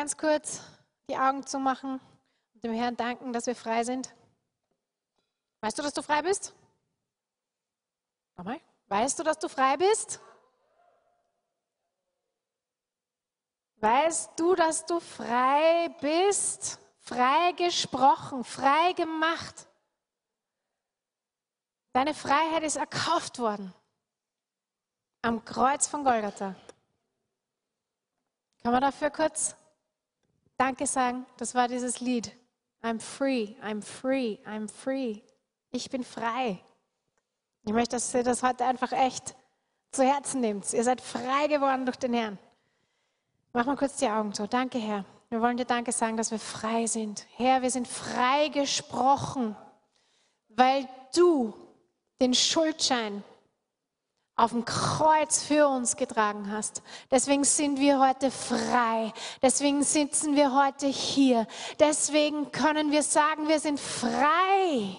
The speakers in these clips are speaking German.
Ganz kurz die Augen zumachen und dem Herrn danken, dass wir frei sind? Weißt du, dass du frei bist? Nochmal. Weißt du, dass du frei bist? Weißt du, dass du frei bist? Frei gesprochen, frei gemacht. Deine Freiheit ist erkauft worden am Kreuz von Golgatha. Kann man dafür kurz Danke sagen? Das war dieses Lied. I'm free, I'm free, I'm free. Ich bin frei. Ich möchte, dass ihr das heute einfach echt zu Herzen nehmt. Ihr seid frei geworden durch den Herrn. Mach mal kurz die Augen zu. Danke, Herr. Wir wollen dir Danke sagen, dass wir frei sind. Herr, wir sind frei gesprochen, weil du den Schuldschein auf dem Kreuz für uns getragen hast. Deswegen sind wir heute frei. Deswegen sitzen wir heute hier. Deswegen können wir sagen, wir sind frei.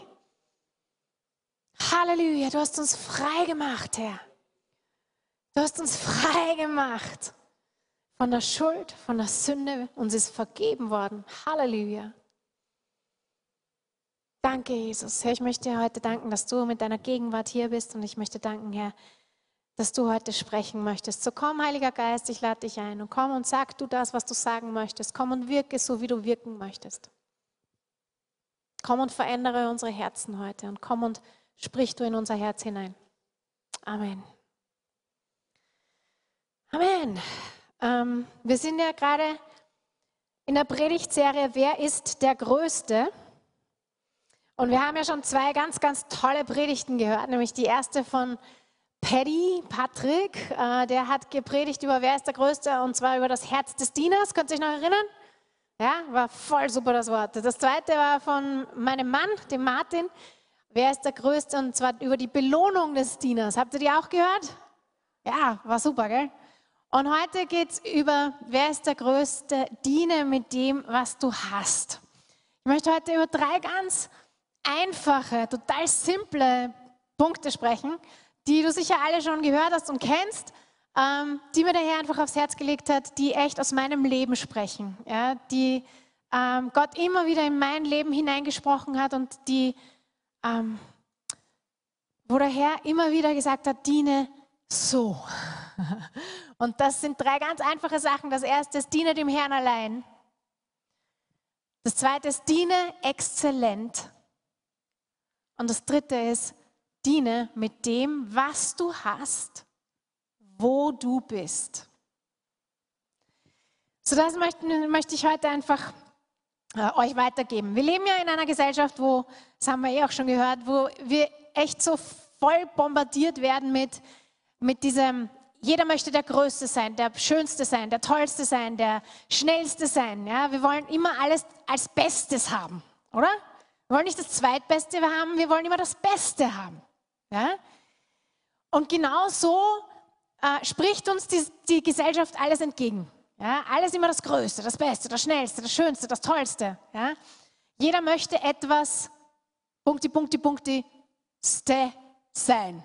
Halleluja, du hast uns frei gemacht, Herr. Du hast uns frei gemacht von der Schuld, von der Sünde. Uns ist vergeben worden. Halleluja. Danke, Jesus. Herr, ich möchte dir heute danken, dass du mit deiner Gegenwart hier bist. Und ich möchte danken, Herr, dass du heute sprechen möchtest. So komm, Heiliger Geist, ich lade dich ein und komm und sag du das, was du sagen möchtest. Komm und wirke so, wie du wirken möchtest. Komm und verändere unsere Herzen heute und komm und sprich du in unser Herz hinein. Amen. Amen. Ähm, wir sind ja gerade in der Predigtserie Wer ist der Größte? Und wir haben ja schon zwei ganz, ganz tolle Predigten gehört, nämlich die erste von Paddy, Patrick, äh, der hat gepredigt über Wer ist der Größte und zwar über das Herz des Dieners. Könnt ihr euch noch erinnern? Ja, war voll super das Wort. Das zweite war von meinem Mann, dem Martin. Wer ist der Größte? Und zwar über die Belohnung des Dieners. Habt ihr die auch gehört? Ja, war super, gell? Und heute geht es über, wer ist der Größte? Diene mit dem, was du hast. Ich möchte heute über drei ganz einfache, total simple Punkte sprechen, die du sicher alle schon gehört hast und kennst, ähm, die mir der Herr einfach aufs Herz gelegt hat, die echt aus meinem Leben sprechen, ja, die ähm, Gott immer wieder in mein Leben hineingesprochen hat und die, ähm, wo der Herr immer wieder gesagt hat, diene so. Und das sind drei ganz einfache Sachen. Das erste ist, diene dem Herrn allein. Das zweite ist, diene exzellent. Und das dritte ist, diene mit dem, was du hast, wo du bist. So das möchte, möchte ich heute einfach äh, euch weitergeben. Wir leben ja in einer Gesellschaft, wo, das haben wir eh auch schon gehört, wo wir echt so voll bombardiert werden mit, mit diesem, jeder möchte der Größte sein, der Schönste sein, der Tollste sein, der Schnellste sein. Ja? Wir wollen immer alles als Bestes haben, oder? Wir wollen nicht das Zweitbeste haben, wir wollen immer das Beste haben. Ja? Und genau so äh, spricht uns die, die, Gesellschaft alles entgegen. Ja? Alles immer das Größte, das Beste, das Schnellste, das Schönste, das Tollste. Ja? Jeder möchte etwas, Punkti, Punkti, Punkti, ste sein.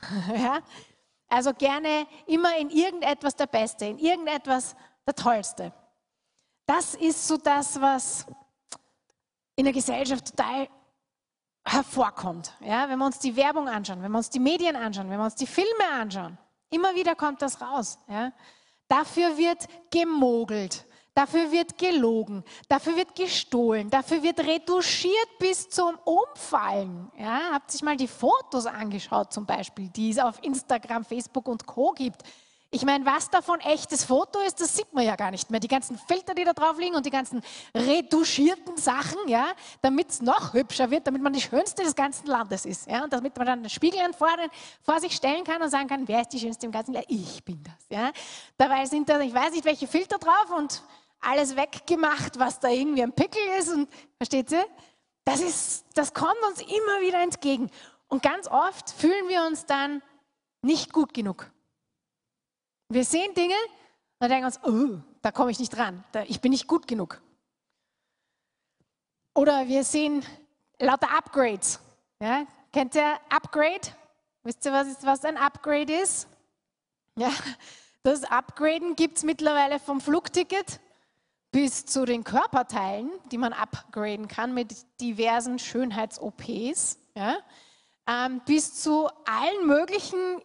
ja? Also gerne immer in irgendetwas der Beste, in irgendetwas der Tollste. Das ist so das, was in der Gesellschaft total hervorkommt. Ja, wenn wir uns die Werbung anschauen, wenn wir uns die Medien anschauen, wenn wir uns die Filme anschauen, immer wieder kommt das raus. Ja. Dafür wird gemogelt, dafür wird gelogen, dafür wird gestohlen, dafür wird retuschiert bis zum Umfallen. Ja, habt sich mal die Fotos angeschaut zum Beispiel, die es auf Instagram, Facebook und Co gibt ich meine, was davon echtes Foto ist, das sieht man ja gar nicht mehr. Die ganzen Filter, die da drauf liegen und die ganzen retuschierten Sachen, ja, damit es noch hübscher wird, damit man die Schönste des ganzen Landes ist. Ja, und damit man dann einen Spiegel vor, vor sich stellen kann und sagen kann, wer ist die Schönste im ganzen Land? Ich bin das. Ja. Dabei sind da, ich weiß nicht, welche Filter drauf und alles weggemacht, was da irgendwie ein Pickel ist. Und versteht ihr? Das, ist, das kommt uns immer wieder entgegen. Und ganz oft fühlen wir uns dann nicht gut genug. Wir sehen Dinge und denken uns, oh, da komme ich nicht dran, ich bin nicht gut genug. Oder wir sehen lauter Upgrades. Ja? Kennt ihr Upgrade? Wisst ihr, was, ist, was ein Upgrade ist? Ja, das Upgraden gibt es mittlerweile vom Flugticket bis zu den Körperteilen, die man upgraden kann mit diversen Schönheits-OPs, ja, ähm, bis zu allen möglichen,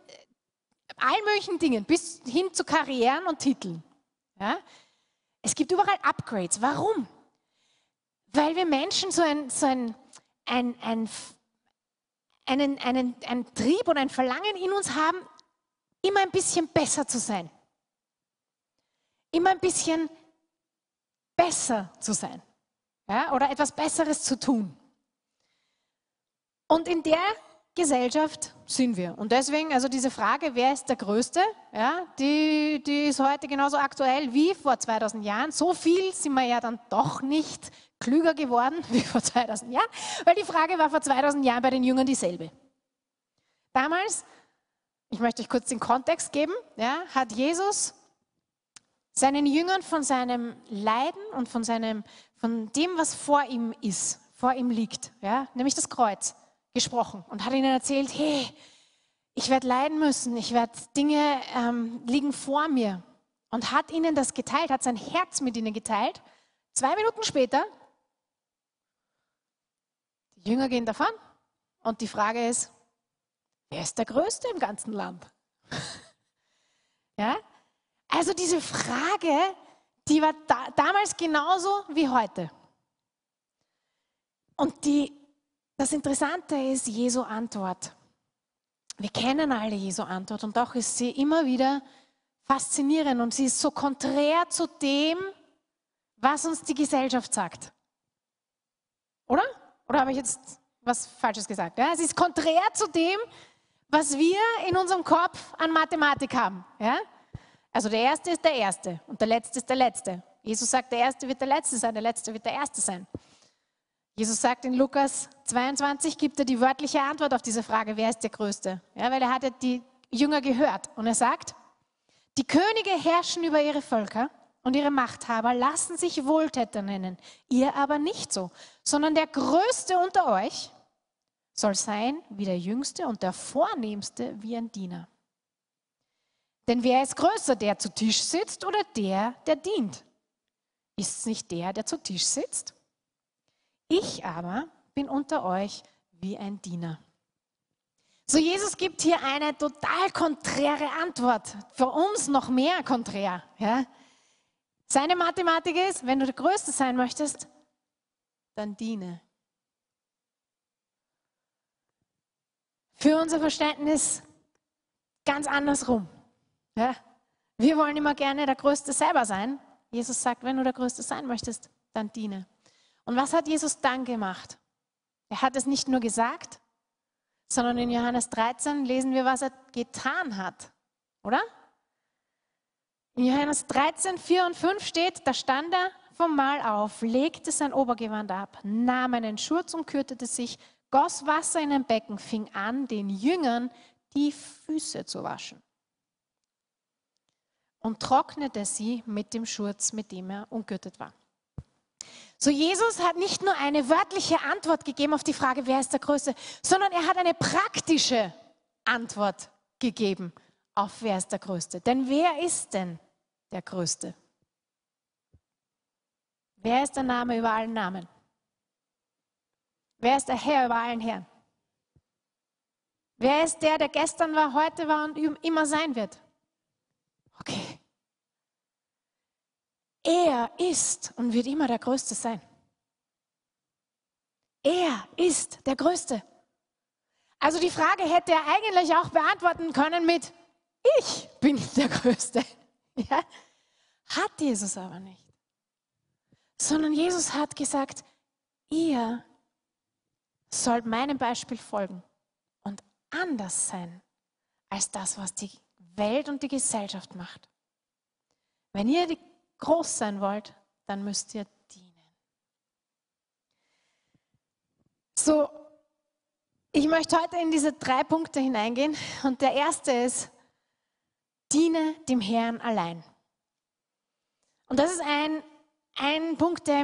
allen möglichen Dingen, bis hin zu Karrieren und Titeln. Ja. Es gibt überall Upgrades. Warum? Weil wir Menschen so ein, so ein, ein, ein einen, einen, einen Trieb und ein Verlangen in uns haben, immer ein bisschen besser zu sein. Immer ein bisschen besser zu sein. Ja, oder etwas Besseres zu tun. Und in der Gesellschaft sind wir. Und deswegen, also diese Frage, wer ist der Größte, ja, die, die ist heute genauso aktuell wie vor 2000 Jahren. So viel sind wir ja dann doch nicht klüger geworden wie vor 2000 Jahren, weil die Frage war vor 2000 Jahren bei den Jüngern dieselbe. Damals, ich möchte euch kurz den Kontext geben, ja, hat Jesus seinen Jüngern von seinem Leiden und von, seinem, von dem, was vor ihm ist, vor ihm liegt, ja, nämlich das Kreuz, gesprochen und hat ihnen erzählt, hey, ich werde leiden müssen, ich werde Dinge ähm, liegen vor mir und hat ihnen das geteilt, hat sein Herz mit ihnen geteilt. Zwei Minuten später, die Jünger gehen davon und die Frage ist, wer ist der Größte im ganzen Land? ja? Also diese Frage, die war da, damals genauso wie heute. Und die das Interessante ist Jesu Antwort. Wir kennen alle Jesu Antwort und doch ist sie immer wieder faszinierend und sie ist so konträr zu dem, was uns die Gesellschaft sagt. Oder? Oder habe ich jetzt was Falsches gesagt? Ja, es ist konträr zu dem, was wir in unserem Kopf an Mathematik haben. Ja? Also der Erste ist der Erste und der Letzte ist der Letzte. Jesus sagt, der Erste wird der Letzte sein, der Letzte wird der Erste sein. Jesus sagt in Lukas 22, gibt er die wörtliche Antwort auf diese Frage, wer ist der Größte? Ja, weil er hatte die Jünger gehört. Und er sagt, die Könige herrschen über ihre Völker und ihre Machthaber lassen sich Wohltäter nennen. Ihr aber nicht so, sondern der Größte unter euch soll sein wie der Jüngste und der Vornehmste wie ein Diener. Denn wer ist größer, der zu Tisch sitzt oder der, der dient? Ist es nicht der, der zu Tisch sitzt? Ich aber bin unter euch wie ein Diener. So, Jesus gibt hier eine total konträre Antwort. Für uns noch mehr konträr. Ja? Seine Mathematik ist, wenn du der Größte sein möchtest, dann diene. Für unser Verständnis ganz andersrum. Ja? Wir wollen immer gerne der Größte selber sein. Jesus sagt, wenn du der Größte sein möchtest, dann diene. Und was hat Jesus dann gemacht? Er hat es nicht nur gesagt, sondern in Johannes 13 lesen wir, was er getan hat, oder? In Johannes 13, 4 und 5 steht, da stand er vom Mahl auf, legte sein Obergewand ab, nahm einen Schurz und kürtete sich, goss Wasser in ein Becken, fing an, den Jüngern die Füße zu waschen und trocknete sie mit dem Schurz, mit dem er umgürtet war. So Jesus hat nicht nur eine wörtliche Antwort gegeben auf die Frage, wer ist der Größte, sondern er hat eine praktische Antwort gegeben auf wer ist der Größte. Denn wer ist denn der Größte? Wer ist der Name über allen Namen? Wer ist der Herr über allen Herren? Wer ist der, der gestern war, heute war und immer sein wird? Okay. Er ist und wird immer der Größte sein. Er ist der Größte. Also die Frage hätte er eigentlich auch beantworten können mit, ich bin der Größte. Ja? Hat Jesus aber nicht. Sondern Jesus hat gesagt, ihr sollt meinem Beispiel folgen und anders sein als das, was die Welt und die Gesellschaft macht. Wenn ihr die groß sein wollt, dann müsst ihr dienen. So, ich möchte heute in diese drei Punkte hineingehen und der erste ist, diene dem Herrn allein. Und das ist ein, ein Punkt, der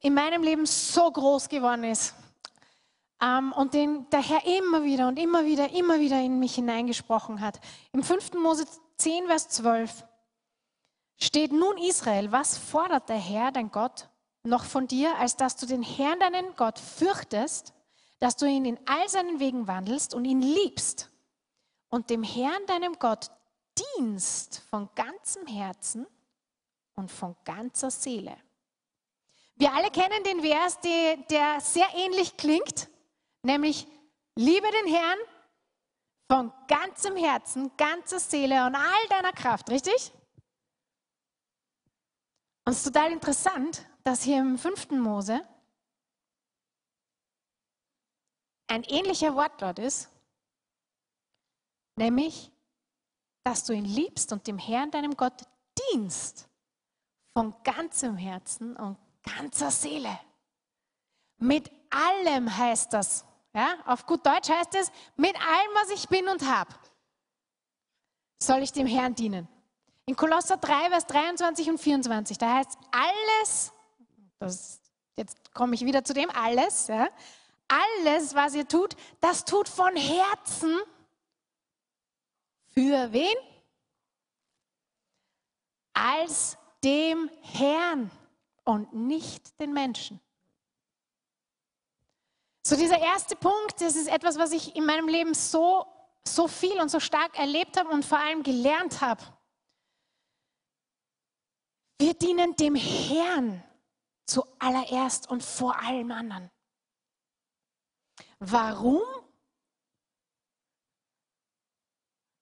in meinem Leben so groß geworden ist ähm, und den der Herr immer wieder und immer wieder, immer wieder in mich hineingesprochen hat. Im 5. Mose 10, Vers 12 steht nun Israel, was fordert der Herr, dein Gott, noch von dir, als dass du den Herrn, deinen Gott, fürchtest, dass du ihn in all seinen Wegen wandelst und ihn liebst und dem Herrn, deinem Gott, dienst von ganzem Herzen und von ganzer Seele. Wir alle kennen den Vers, der sehr ähnlich klingt, nämlich liebe den Herrn von ganzem Herzen, ganzer Seele und all deiner Kraft, richtig? Und es ist total interessant, dass hier im fünften Mose ein ähnlicher Wortlaut ist, nämlich, dass du ihn liebst und dem Herrn, deinem Gott, dienst von ganzem Herzen und ganzer Seele. Mit allem heißt das. Ja, auf gut Deutsch heißt es, mit allem, was ich bin und habe, soll ich dem Herrn dienen. In Kolosser 3, Vers 23 und 24, da heißt alles, das, jetzt komme ich wieder zu dem, alles, ja, alles, was ihr tut, das tut von Herzen für wen? Als dem Herrn und nicht den Menschen. So dieser erste Punkt, das ist etwas, was ich in meinem Leben so, so viel und so stark erlebt habe und vor allem gelernt habe. Wir dienen dem Herrn zuallererst und vor allem anderen. Warum?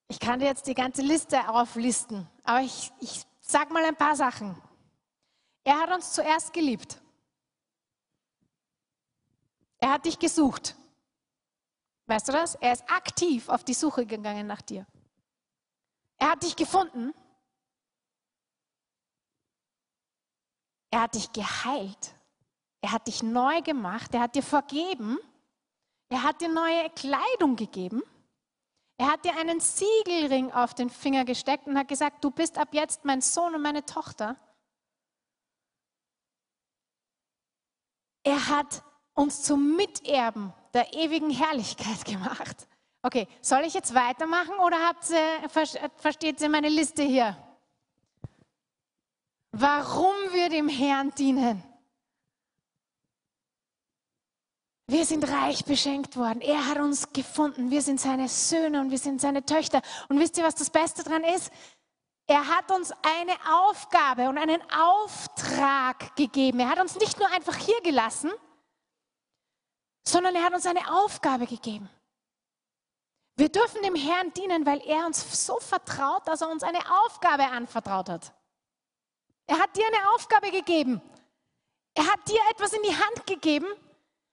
Ich kann dir jetzt die ganze Liste auflisten, aber ich, ich sage mal ein paar Sachen. Er hat uns zuerst geliebt. Er hat dich gesucht. Weißt du das? Er ist aktiv auf die Suche gegangen nach dir. Er hat dich gefunden. Er hat dich geheilt. Er hat dich neu gemacht. Er hat dir vergeben. Er hat dir neue Kleidung gegeben. Er hat dir einen Siegelring auf den Finger gesteckt und hat gesagt, du bist ab jetzt mein Sohn und meine Tochter. Er hat uns zum Miterben der ewigen Herrlichkeit gemacht. Okay, soll ich jetzt weitermachen oder habt ihr, versteht ihr meine Liste hier? Warum wir dem Herrn dienen? Wir sind reich beschenkt worden. Er hat uns gefunden. Wir sind seine Söhne und wir sind seine Töchter. Und wisst ihr, was das Beste daran ist? Er hat uns eine Aufgabe und einen Auftrag gegeben. Er hat uns nicht nur einfach hier gelassen, sondern er hat uns eine Aufgabe gegeben. Wir dürfen dem Herrn dienen, weil er uns so vertraut, dass er uns eine Aufgabe anvertraut hat. Er hat dir eine Aufgabe gegeben. Er hat dir etwas in die Hand gegeben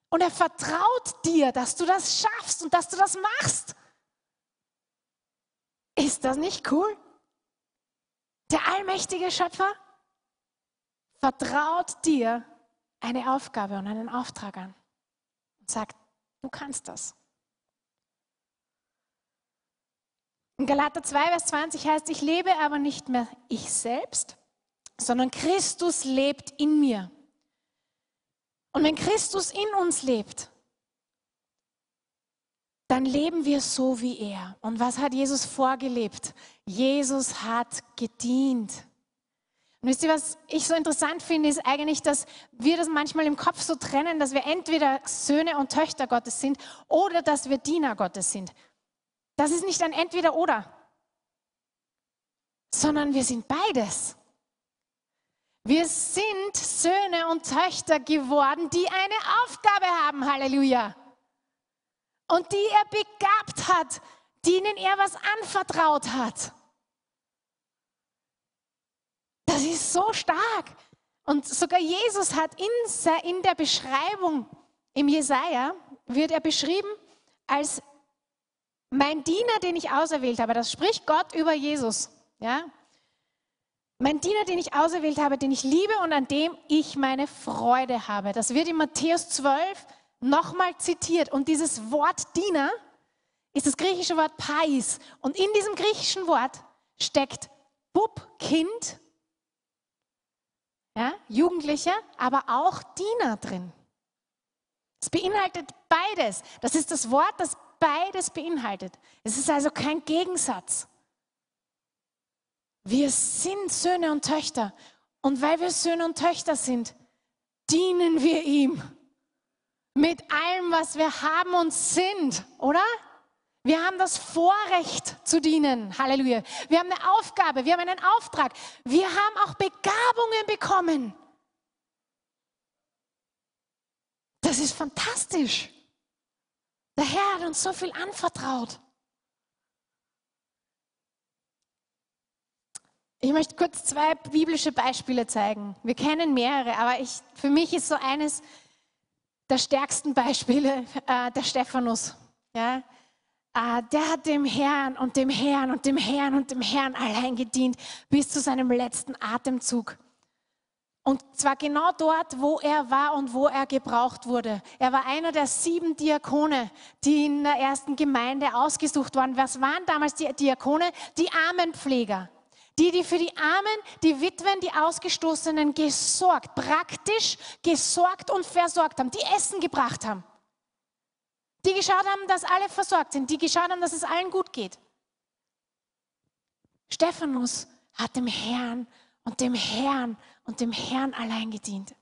und er vertraut dir, dass du das schaffst und dass du das machst. Ist das nicht cool? Der allmächtige Schöpfer vertraut dir eine Aufgabe und einen Auftrag an und sagt, du kannst das. In Galater 2, Vers 20 heißt, ich lebe aber nicht mehr ich selbst, sondern Christus lebt in mir. Und wenn Christus in uns lebt, dann leben wir so wie er. Und was hat Jesus vorgelebt? Jesus hat gedient. Und wisst ihr, was ich so interessant finde, ist eigentlich, dass wir das manchmal im Kopf so trennen, dass wir entweder Söhne und Töchter Gottes sind oder dass wir Diener Gottes sind. Das ist nicht ein Entweder oder, sondern wir sind beides. Wir sind Söhne und Töchter geworden, die eine Aufgabe haben. Halleluja und die er begabt hat, denen er was anvertraut hat. Das ist so stark. Und sogar Jesus hat in, der Beschreibung im Jesaja, wird er beschrieben als mein Diener, den ich auserwählt habe. Das spricht Gott über Jesus. Ja? Mein Diener, den ich auserwählt habe, den ich liebe und an dem ich meine Freude habe. Das wird in Matthäus 12 nochmal zitiert. Und dieses Wort Diener ist das griechische Wort Pais. Und in diesem griechischen Wort steckt Bub, Kind, ja, Jugendlicher, aber auch Diener drin. Es beinhaltet beides. Das ist das Wort, das beides beinhaltet. Es ist also kein Gegensatz. Wir sind Söhne und Töchter. Und weil wir Söhne und Töchter sind, dienen wir ihm mit allem, was wir haben und sind, oder? Wir haben das Vorrecht zu dienen. Halleluja. Wir haben eine Aufgabe, wir haben einen Auftrag. Wir haben auch Begabungen bekommen. Das ist fantastisch. Der Herr hat uns so viel anvertraut. Ich möchte kurz zwei biblische Beispiele zeigen. Wir kennen mehrere, aber ich, für mich ist so eines der stärksten Beispiele äh, der Stephanus. Ja? Äh, der hat dem Herrn und dem Herrn und dem Herrn und dem Herrn allein gedient bis zu seinem letzten Atemzug. Und zwar genau dort, wo er war und wo er gebraucht wurde. Er war einer der sieben Diakone, die in der ersten Gemeinde ausgesucht waren. Was waren damals die Diakone? Die Armenpfleger. Die, die für die Armen, die Witwen, die Ausgestoßenen gesorgt, praktisch gesorgt und versorgt haben, die Essen gebracht haben. Die geschaut haben, dass alle versorgt sind, die geschaut haben, dass es allen gut geht. Stephanus hat dem Herrn und dem Herrn und dem Herrn allein gedient.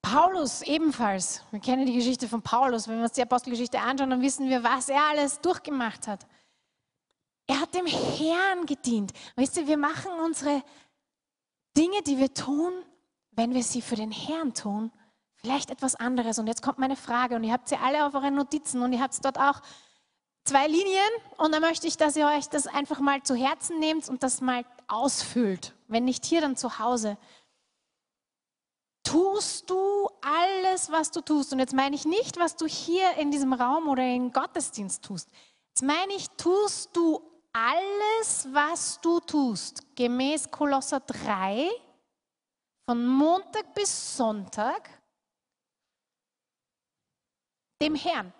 Paulus ebenfalls. Wir kennen die Geschichte von Paulus. Wenn wir uns die Apostelgeschichte anschauen, dann wissen wir, was er alles durchgemacht hat. Er hat dem Herrn gedient. Weißt du, wir machen unsere Dinge, die wir tun, wenn wir sie für den Herrn tun, vielleicht etwas anderes. Und jetzt kommt meine Frage und ihr habt sie alle auf euren Notizen und ihr habt dort auch zwei Linien und dann möchte ich, dass ihr euch das einfach mal zu Herzen nehmt und das mal ausfüllt. Wenn nicht hier, dann zu Hause. Tust du alles, was du tust? Und jetzt meine ich nicht, was du hier in diesem Raum oder im Gottesdienst tust. Jetzt meine ich, tust du alles, was du tust, gemäß Kolosser 3, von Montag bis Sonntag, dem Herrn.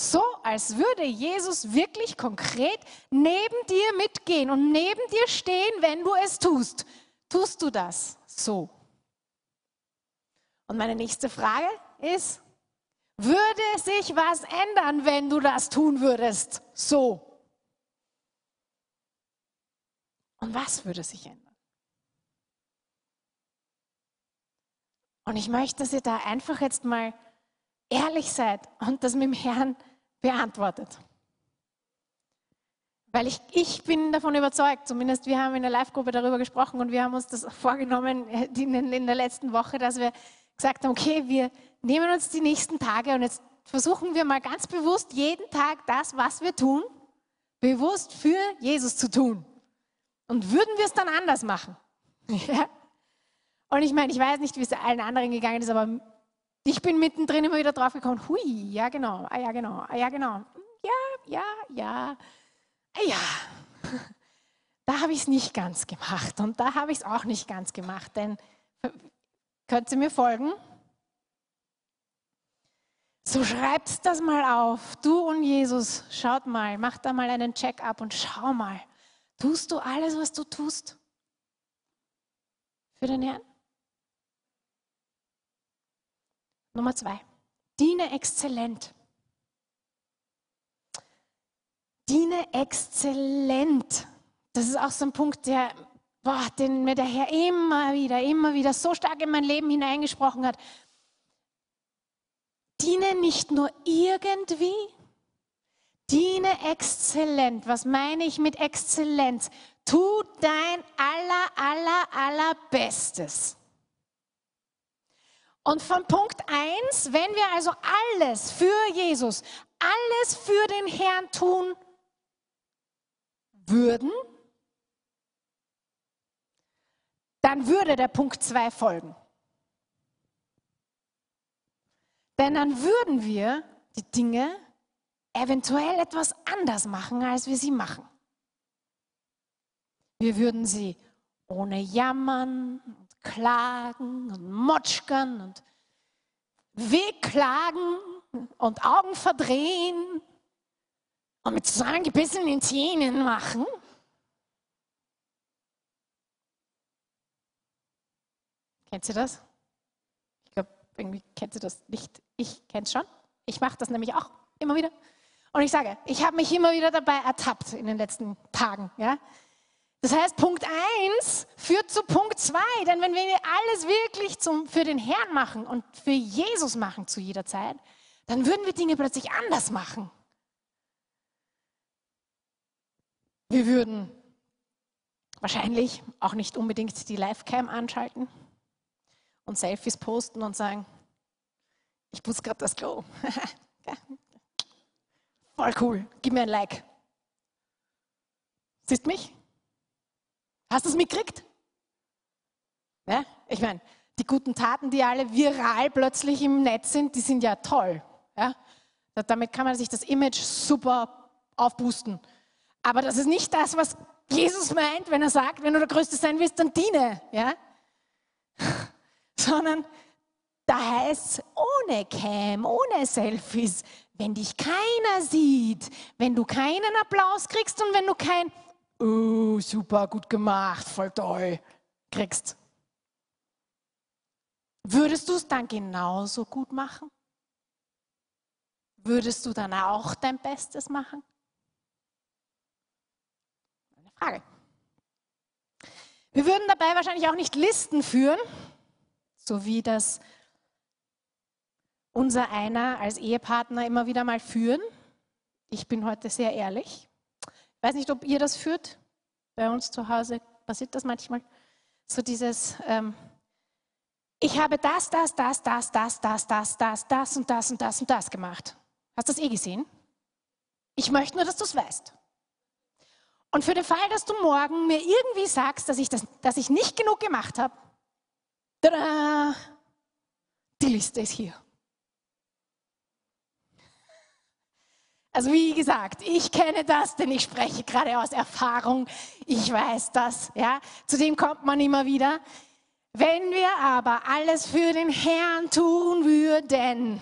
So, als würde Jesus wirklich konkret neben dir mitgehen und neben dir stehen, wenn du es tust. Tust du das so? Und meine nächste Frage ist, würde sich was ändern, wenn du das tun würdest? So. Und was würde sich ändern? Und ich möchte, dass ihr da einfach jetzt mal ehrlich seid und das mit dem Herrn beantwortet. Weil ich, ich bin davon überzeugt, zumindest wir haben in der Live-Gruppe darüber gesprochen und wir haben uns das vorgenommen in, in der letzten Woche, dass wir gesagt haben, okay, wir nehmen uns die nächsten Tage und jetzt versuchen wir mal ganz bewusst jeden Tag das, was wir tun, bewusst für Jesus zu tun. Und würden wir es dann anders machen? Und ich meine, ich weiß nicht, wie es allen anderen gegangen ist, aber ich bin mittendrin immer wieder drauf gekommen, hui, ja genau, ah ja genau, ah ja genau, ja, ja, ja, ah, ja. Da habe ich es nicht ganz gemacht und da habe ich es auch nicht ganz gemacht, denn könnt ihr mir folgen? So schreibt das mal auf. Du und Jesus, schaut mal, mach da mal einen Check-up und schau mal. Tust du alles, was du tust? Für den Herrn? Nummer zwei. Diene exzellent. Diene exzellent. Das ist auch so ein Punkt, der, boah, den mir der Herr immer wieder, immer wieder so stark in mein Leben hineingesprochen hat. Diene nicht nur irgendwie, diene exzellent. Was meine ich mit Exzellenz? Tu dein aller, aller, allerbestes. Und von Punkt 1, wenn wir also alles für Jesus, alles für den Herrn tun würden, dann würde der Punkt 2 folgen. Denn dann würden wir die Dinge eventuell etwas anders machen, als wir sie machen. Wir würden sie ohne Jammern und Klagen und Motschkern und Wehklagen und Augen verdrehen und mit zusammengebissenen Zähnen machen. Kennt ihr das? Irgendwie kennt ihr das nicht. Ich kenne es schon. Ich mache das nämlich auch. Immer wieder. Und ich sage, ich habe mich immer wieder dabei ertappt in den letzten Tagen. Ja? Das heißt, Punkt 1 führt zu Punkt 2. Denn wenn wir alles wirklich zum, für den Herrn machen und für Jesus machen zu jeder Zeit, dann würden wir Dinge plötzlich anders machen. Wir würden wahrscheinlich auch nicht unbedingt die Livecam anschalten und Selfies posten und sagen, ich putze gerade das Klo. Voll cool, gib mir ein Like. Siehst mich? Hast du es mitgekriegt? Ja? Ich meine, die guten Taten, die alle viral plötzlich im Netz sind, die sind ja toll. Ja? Damit kann man sich das Image super aufboosten. Aber das ist nicht das, was Jesus meint, wenn er sagt, wenn du der Größte sein willst, dann diene. Ja? Sondern da heißt ohne Cam, ohne Selfies, wenn dich keiner sieht, wenn du keinen Applaus kriegst und wenn du kein oh, super, gut gemacht, voll toll kriegst. Würdest du es dann genauso gut machen? Würdest du dann auch dein Bestes machen? Eine Frage. Wir würden dabei wahrscheinlich auch nicht Listen führen, so wie das unser einer als Ehepartner immer wieder mal führen. Ich bin heute sehr ehrlich. Ich weiß nicht, ob ihr das führt. Bei uns zu Hause passiert das manchmal. So dieses, ähm, ich habe das, das, das, das, das, das, das, das, das und das und das und das gemacht. Hast du das eh gesehen? Ich möchte nur, dass du es weißt. Und für den Fall, dass du morgen mir irgendwie sagst, dass ich, das, dass ich nicht genug gemacht habe, die Liste ist hier. Also wie gesagt, ich kenne das, denn ich spreche gerade aus Erfahrung. Ich weiß das. Ja, zu dem kommt man immer wieder. Wenn wir aber alles für den Herrn tun würden,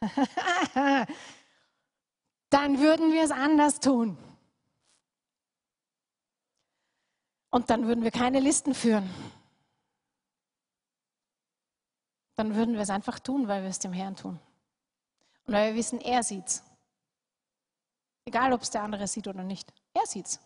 dann würden wir es anders tun. Und dann würden wir keine Listen führen. Dann würden wir es einfach tun, weil wir es dem Herrn tun. Und weil wir wissen, er sieht's. Egal, ob es der andere sieht oder nicht. Er sieht's.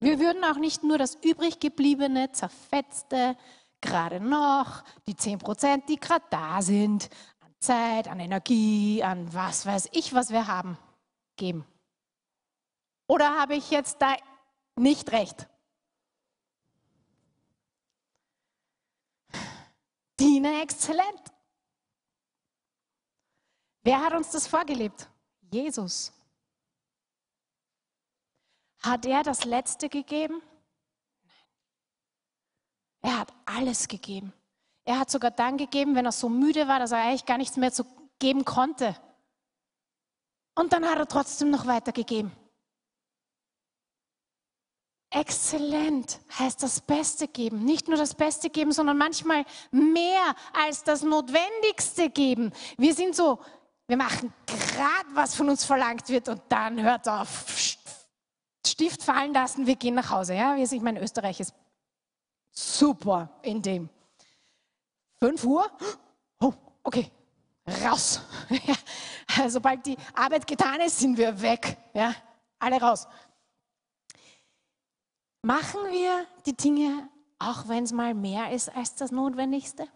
Wir würden auch nicht nur das übrig gebliebene, zerfetzte, gerade noch, die 10 Prozent, die gerade da sind, an Zeit, an Energie, an was weiß ich, was wir haben, geben. Oder habe ich jetzt da nicht recht? Diene exzellent. Wer hat uns das vorgelebt? Jesus. Hat er das Letzte gegeben? Nein. Er hat alles gegeben. Er hat sogar dann gegeben, wenn er so müde war, dass er eigentlich gar nichts mehr zu geben konnte. Und dann hat er trotzdem noch weitergegeben. Exzellent heißt das Beste geben. Nicht nur das Beste geben, sondern manchmal mehr als das Notwendigste geben. Wir sind so, wir machen gerade, was von uns verlangt wird und dann hört auf. Stift fallen lassen, wir gehen nach Hause. Ja? Ich meine, Österreich ist super in dem. 5 Uhr? Oh, okay, raus. Sobald die Arbeit getan ist, sind wir weg. Ja? Alle raus. Machen wir die Dinge, auch wenn es mal mehr ist als das Notwendigste?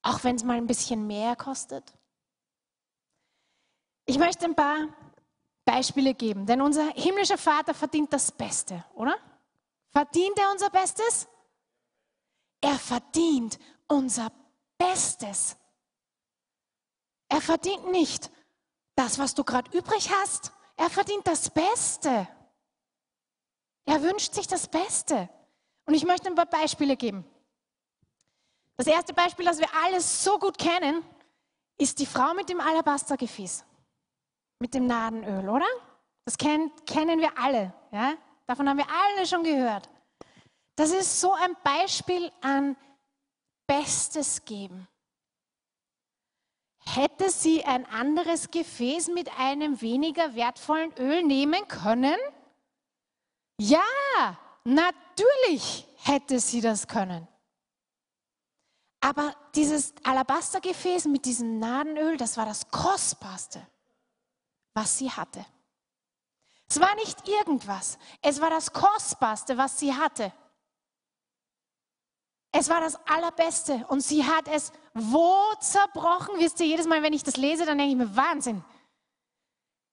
Auch wenn es mal ein bisschen mehr kostet? Ich möchte ein paar Beispiele geben, denn unser himmlischer Vater verdient das Beste, oder? Verdient er unser Bestes? Er verdient unser Bestes. Er verdient nicht das, was du gerade übrig hast. Er verdient das Beste. Wünscht sich das Beste. Und ich möchte ein paar Beispiele geben. Das erste Beispiel, das wir alle so gut kennen, ist die Frau mit dem Alabastergefäß, mit dem Nadenöl, oder? Das kennen, kennen wir alle. Ja? Davon haben wir alle schon gehört. Das ist so ein Beispiel an Bestes geben. Hätte sie ein anderes Gefäß mit einem weniger wertvollen Öl nehmen können? Ja, natürlich hätte sie das können. Aber dieses Alabastergefäß mit diesem Nadenöl, das war das Kostbarste, was sie hatte. Es war nicht irgendwas, es war das Kostbarste, was sie hatte. Es war das Allerbeste und sie hat es wo zerbrochen? Wisst ihr, jedes Mal, wenn ich das lese, dann denke ich mir, Wahnsinn.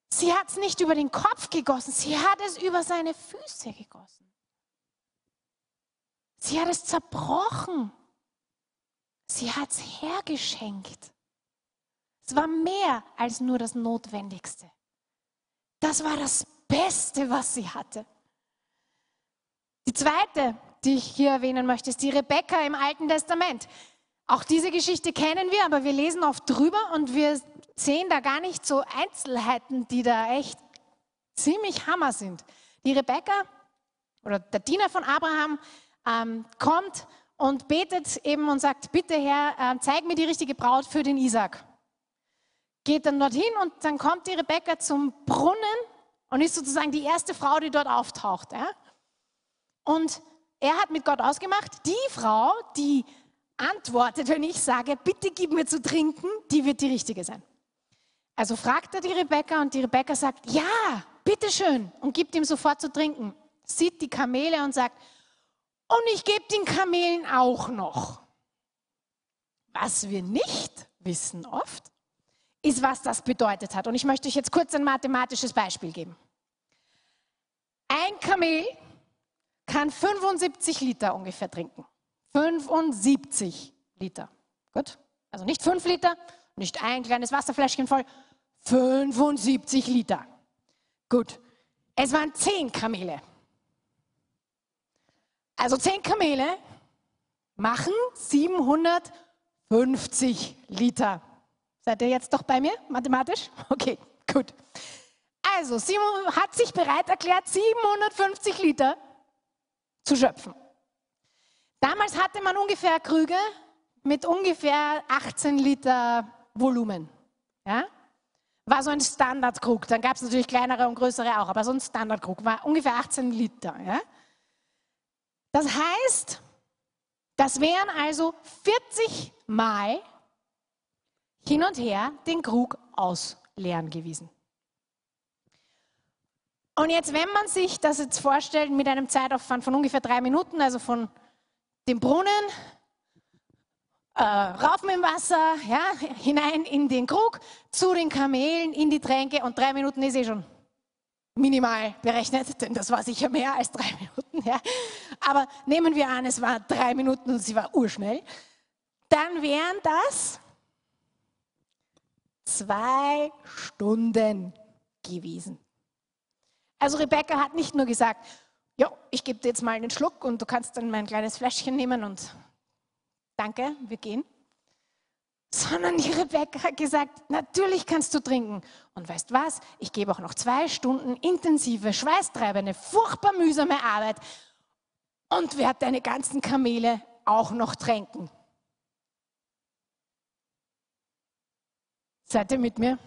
Sie hat es nicht über den Kopf gegossen, sie hat es über seine Füße gegossen. Sie hat es zerbrochen. Sie hat es hergeschenkt. Es war mehr als nur das Notwendigste. Das war das Beste, was sie hatte. Die zweite, die ich hier erwähnen möchte, ist die Rebekka im Alten Testament. Auch diese Geschichte kennen wir, aber wir lesen oft drüber und wir sehen da gar nicht so Einzelheiten, die da echt ziemlich Hammer sind. Die Rebekka oder der Diener von Abraham ähm, kommt und betet eben und sagt, bitte Herr, äh, zeig mir die richtige Braut für den Isaac. Geht dann dorthin und dann kommt die Rebekka zum Brunnen und ist sozusagen die erste Frau, die dort auftaucht. Ja? Und er hat mit Gott ausgemacht, die Frau, die antwortet, wenn ich sage, bitte gib mir zu trinken, die wird die richtige sein. Also fragt er die Rebecca und die Rebecca sagt, ja, bitteschön und gibt ihm sofort zu trinken. Sieht die Kamele und sagt, und ich gebe den Kamelen auch noch. Was wir nicht wissen oft, ist, was das bedeutet hat. Und ich möchte euch jetzt kurz ein mathematisches Beispiel geben. Ein Kamel kann 75 Liter ungefähr trinken. 75 Liter. Gut? Also nicht 5 Liter, nicht ein kleines Wasserfläschchen voll, 75 Liter. Gut. Es waren 10 Kamele. Also 10 Kamele machen 750 Liter. Seid ihr jetzt doch bei mir, mathematisch? Okay, gut. Also, Simon hat sich bereit erklärt, 750 Liter zu schöpfen. Damals hatte man ungefähr Krüge mit ungefähr 18 Liter Volumen. Ja? War so ein Standardkrug. Dann gab es natürlich kleinere und größere auch, aber so ein Standardkrug war ungefähr 18 Liter. Ja? Das heißt, das wären also 40 Mal hin und her den Krug ausleeren gewesen. Und jetzt, wenn man sich das jetzt vorstellt mit einem Zeitaufwand von ungefähr drei Minuten, also von dem Brunnen, äh, rauf mit Wasser, ja, hinein in den Krug, zu den Kamelen, in die Tränke und drei Minuten ist eh schon minimal berechnet, denn das war sicher mehr als drei Minuten. Ja. Aber nehmen wir an, es war drei Minuten und sie war urschnell. Dann wären das zwei Stunden gewesen. Also Rebecca hat nicht nur gesagt, ja, ich gebe dir jetzt mal einen Schluck und du kannst dann mein kleines Fläschchen nehmen und danke, wir gehen. Sondern die Rebecca hat gesagt, natürlich kannst du trinken. Und weißt was, ich gebe auch noch zwei Stunden intensive, schweißtreibende, furchtbar mühsame Arbeit und werde deine ganzen Kamele auch noch tränken. Seid ihr mit mir?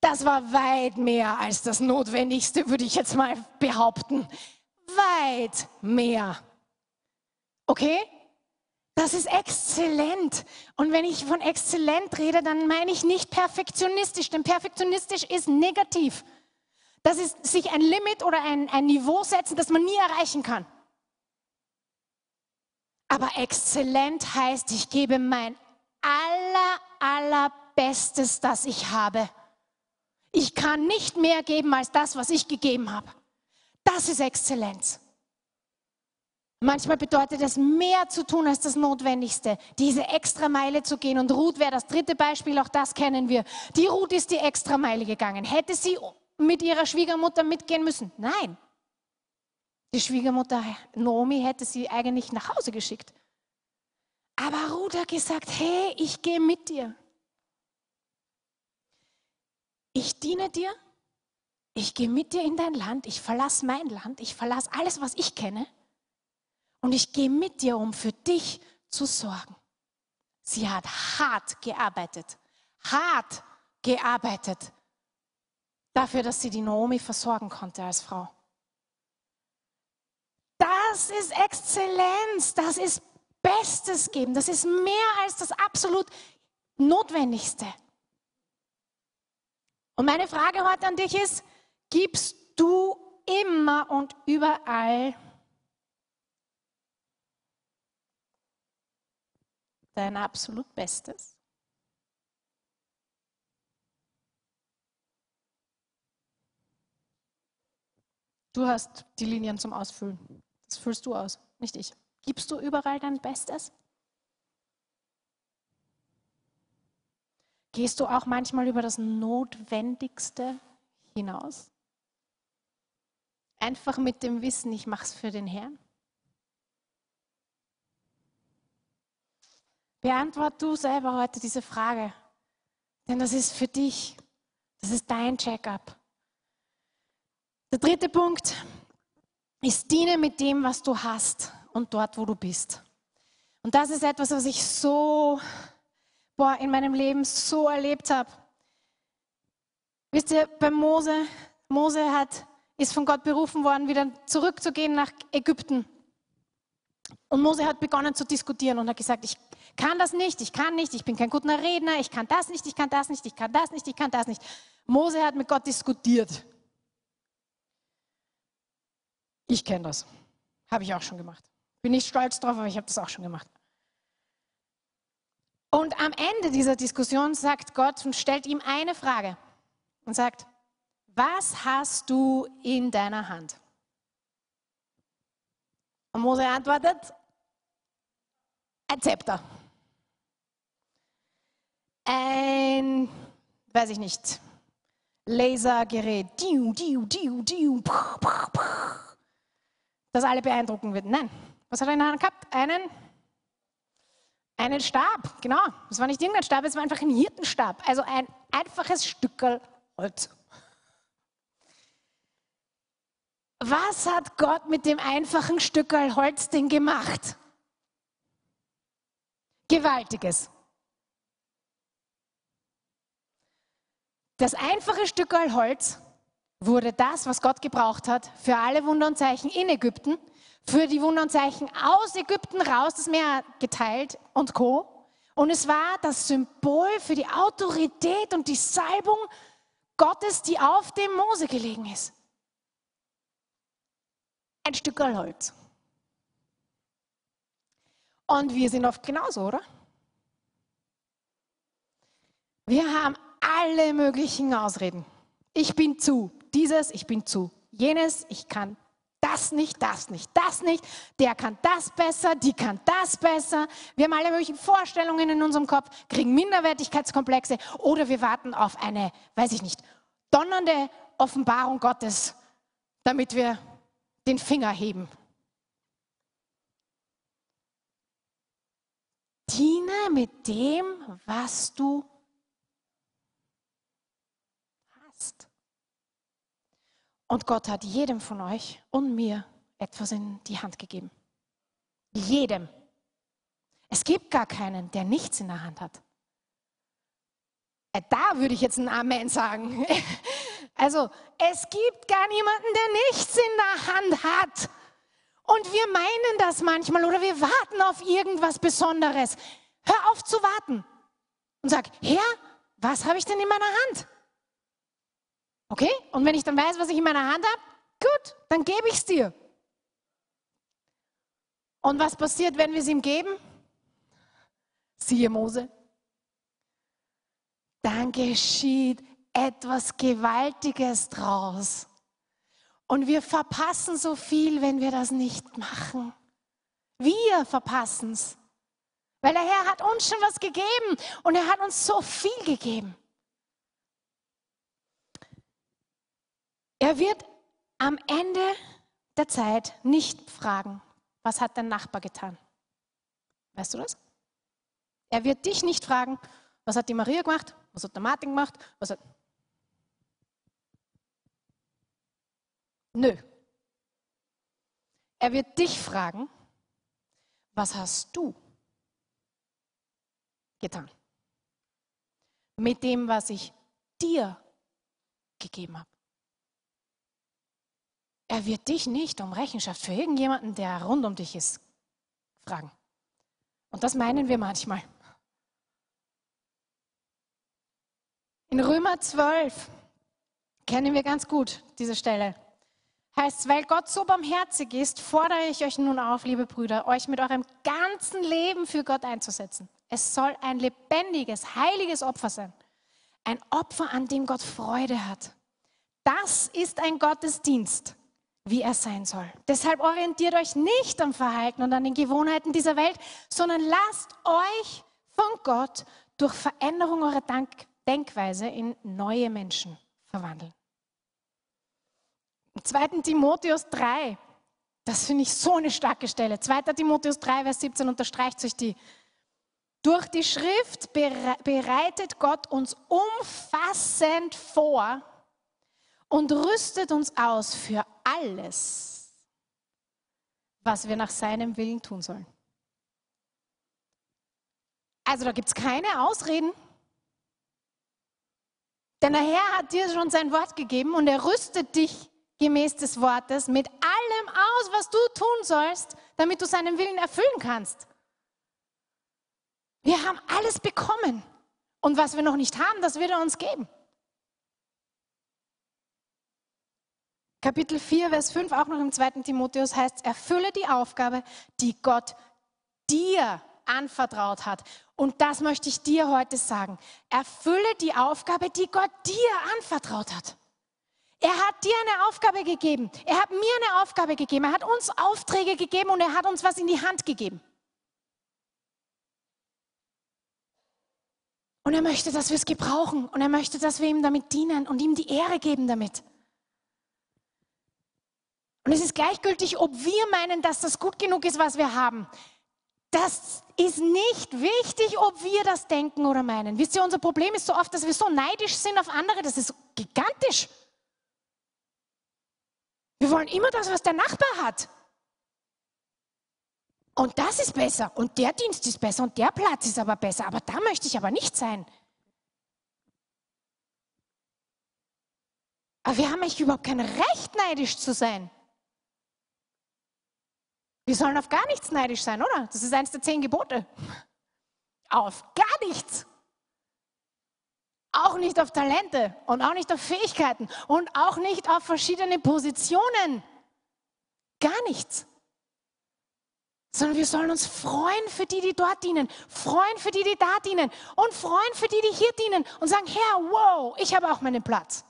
Das war weit mehr als das Notwendigste, würde ich jetzt mal behaupten. Weit mehr. Okay? Das ist exzellent. Und wenn ich von exzellent rede, dann meine ich nicht perfektionistisch, denn perfektionistisch ist negativ. Das ist sich ein Limit oder ein, ein Niveau setzen, das man nie erreichen kann. Aber exzellent heißt, ich gebe mein aller, allerbestes, das ich habe. Ich kann nicht mehr geben als das, was ich gegeben habe. Das ist Exzellenz. Manchmal bedeutet es mehr zu tun als das Notwendigste, diese extra Meile zu gehen. Und Ruth wäre das dritte Beispiel, auch das kennen wir. Die Ruth ist die extra Meile gegangen. Hätte sie mit ihrer Schwiegermutter mitgehen müssen? Nein. Die Schwiegermutter Naomi hätte sie eigentlich nach Hause geschickt. Aber Ruth hat gesagt, hey, ich gehe mit dir ich diene dir, ich gehe mit dir in dein Land, ich verlasse mein Land, ich verlasse alles, was ich kenne und ich gehe mit dir, um für dich zu sorgen. Sie hat hart gearbeitet, hart gearbeitet dafür, dass sie die Naomi versorgen konnte als Frau. Das ist Exzellenz, das ist Bestes geben. Das ist mehr als das absolut Notwendigste. Und meine Frage heute an dich ist, gibst du immer und überall dein absolut Bestes? Du hast die Linien zum Ausfüllen. Das füllst du aus, nicht ich. Gibst du überall dein Bestes? Gehst du auch manchmal über das Notwendigste hinaus? Einfach mit dem Wissen, ich mache es für den Herrn? Beantwort du selber heute diese Frage, denn das ist für dich, das ist dein Check-up. Der dritte Punkt ist, diene mit dem, was du hast und dort, wo du bist. Und das ist etwas, was ich so boah, in meinem Leben so erlebt habe. Wisst ihr, bei Mose, Mose hat, ist von Gott berufen worden, wieder zurückzugehen nach Ägypten. Und Mose hat begonnen zu diskutieren und hat gesagt, ich kann das nicht, ich kann nicht, ich bin kein guter Redner, ich kann das nicht, ich kann das nicht, ich kann das nicht, ich kann das nicht. Mose hat mit Gott diskutiert. Ich kenne das. Habe ich auch schon gemacht. Bin nicht stolz drauf, aber ich habe das auch schon gemacht. Und am Ende dieser Diskussion sagt Gott und stellt ihm eine Frage und sagt, was hast du in deiner Hand? Und Mose antwortet, ein Zepter. Ein, weiß ich nicht, Lasergerät. Diu, diu, diu, diu. Puh, puh das alle beeindrucken wird. Nein. Was hat er in der Hand gehabt? Einen, einen Stab, genau. Das war nicht irgendein Stab, es war einfach ein Hirtenstab. Also ein einfaches Stückel Holz. Was hat Gott mit dem einfachen Stückel Holz denn gemacht? Gewaltiges. Das einfache Stückel Holz wurde das, was Gott gebraucht hat, für alle Wunder und Zeichen in Ägypten, für die Wunder und Zeichen aus Ägypten raus, das Meer geteilt und Co. Und es war das Symbol für die Autorität und die Salbung Gottes, die auf dem Mose gelegen ist. Ein Stück Holz. Und wir sind oft genauso, oder? Wir haben alle möglichen Ausreden. Ich bin zu, dieses, ich bin zu jenes, ich kann das nicht, das nicht, das nicht, der kann das besser, die kann das besser. Wir haben alle möglichen Vorstellungen in unserem Kopf, kriegen Minderwertigkeitskomplexe oder wir warten auf eine, weiß ich nicht, donnernde Offenbarung Gottes, damit wir den Finger heben. Diene mit dem, was du Und Gott hat jedem von euch und mir etwas in die Hand gegeben. Jedem. Es gibt gar keinen, der nichts in der Hand hat. Äh, da würde ich jetzt ein Amen sagen. Also, es gibt gar niemanden, der nichts in der Hand hat. Und wir meinen das manchmal oder wir warten auf irgendwas Besonderes. Hör auf zu warten und sag, Herr, was habe ich denn in meiner Hand? Okay? Und wenn ich dann weiß, was ich in meiner Hand habe, gut, dann gebe ich es dir. Und was passiert, wenn wir es ihm geben? Siehe Mose. Dann geschieht etwas Gewaltiges draus. Und wir verpassen so viel, wenn wir das nicht machen. Wir verpassen es. Weil der Herr hat uns schon was gegeben und er hat uns so viel gegeben. Er wird am Ende der Zeit nicht fragen, was hat dein Nachbar getan? Weißt du das? Er wird dich nicht fragen, was hat die Maria gemacht, was hat der Martin gemacht, was hat... Nö. Er wird dich fragen, was hast du getan? Mit dem, was ich dir gegeben habe. Er wird dich nicht um Rechenschaft für irgendjemanden, der rund um dich ist, fragen. Und das meinen wir manchmal. In Römer 12 kennen wir ganz gut diese Stelle. Heißt, weil Gott so barmherzig ist, fordere ich euch nun auf, liebe Brüder, euch mit eurem ganzen Leben für Gott einzusetzen. Es soll ein lebendiges, heiliges Opfer sein. Ein Opfer, an dem Gott Freude hat. Das ist ein Gottesdienst, wie er sein soll. Deshalb orientiert euch nicht am Verhalten und an den Gewohnheiten dieser Welt, sondern lasst euch von Gott durch Veränderung eurer Denkweise in neue Menschen verwandeln. 2. Timotheus 3, das finde ich so eine starke Stelle. 2. Timotheus 3, Vers 17 unterstreicht sich die. Durch die Schrift bereitet Gott uns umfassend vor und rüstet uns aus für alles, was wir nach seinem Willen tun sollen. Also da gibt es keine Ausreden. Denn der Herr hat dir schon sein Wort gegeben und er rüstet dich gemäß des Wortes mit allem aus, was du tun sollst, damit du seinen Willen erfüllen kannst. Wir haben alles bekommen. Und was wir noch nicht haben, das wird er uns geben. Kapitel 4, Vers 5, auch noch im 2. Timotheus heißt, erfülle die Aufgabe, die Gott dir anvertraut hat. Und das möchte ich dir heute sagen. Erfülle die Aufgabe, die Gott dir anvertraut hat. Er hat dir eine Aufgabe gegeben. Er hat mir eine Aufgabe gegeben. Er hat uns Aufträge gegeben und er hat uns was in die Hand gegeben. Und er möchte, dass wir es gebrauchen. Und er möchte, dass wir ihm damit dienen und ihm die Ehre geben damit. Und es ist gleichgültig, ob wir meinen, dass das gut genug ist, was wir haben. Das ist nicht wichtig, ob wir das denken oder meinen. Wisst ihr, unser Problem ist so oft, dass wir so neidisch sind auf andere. Das ist gigantisch. Wir wollen immer das, was der Nachbar hat. Und das ist besser und der Dienst ist besser und der Platz ist aber besser. Aber da möchte ich aber nicht sein. Aber wir haben eigentlich überhaupt kein Recht, neidisch zu sein. Wir sollen auf gar nichts neidisch sein, oder? Das ist eines der zehn Gebote. Auf gar nichts. Auch nicht auf Talente und auch nicht auf Fähigkeiten und auch nicht auf verschiedene Positionen. Gar nichts. Sondern wir sollen uns freuen für die, die dort dienen, freuen für die, die da dienen und freuen für die, die hier dienen und sagen, Herr, wow, ich habe auch meinen Platz.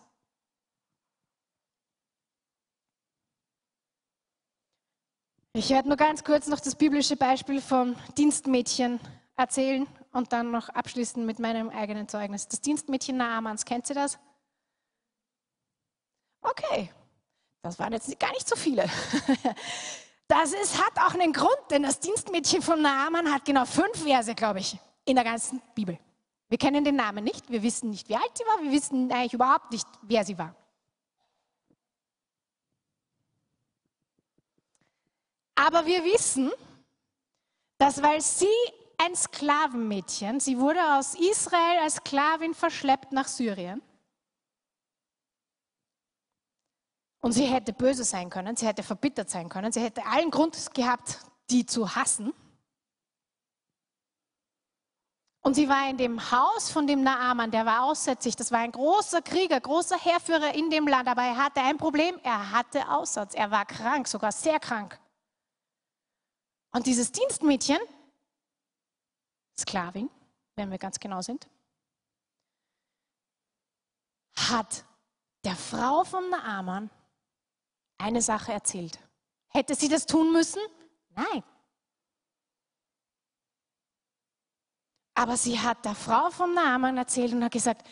Ich werde nur ganz kurz noch das biblische Beispiel vom Dienstmädchen erzählen und dann noch abschließen mit meinem eigenen Zeugnis. Das Dienstmädchen Naamans, kennt ihr das? Okay, das waren jetzt gar nicht so viele. Das ist, hat auch einen Grund, denn das Dienstmädchen von Naaman hat genau fünf Verse, glaube ich, in der ganzen Bibel. Wir kennen den Namen nicht, wir wissen nicht, wie alt sie war, wir wissen eigentlich überhaupt nicht, wer sie war. Aber wir wissen, dass weil sie ein Sklavenmädchen. Sie wurde aus Israel als Sklavin verschleppt nach Syrien. Und sie hätte böse sein können, sie hätte verbittert sein können, sie hätte allen Grund gehabt, die zu hassen. Und sie war in dem Haus von dem Naaman, der war aussätzig. Das war ein großer Krieger, großer Heerführer in dem Land. Aber er hatte ein Problem, er hatte Aussatz. Er war krank, sogar sehr krank. Und dieses Dienstmädchen Sklavin, wenn wir ganz genau sind, hat der Frau vom Naaman eine Sache erzählt. Hätte sie das tun müssen? Nein. Aber sie hat der Frau vom Naaman erzählt und hat gesagt,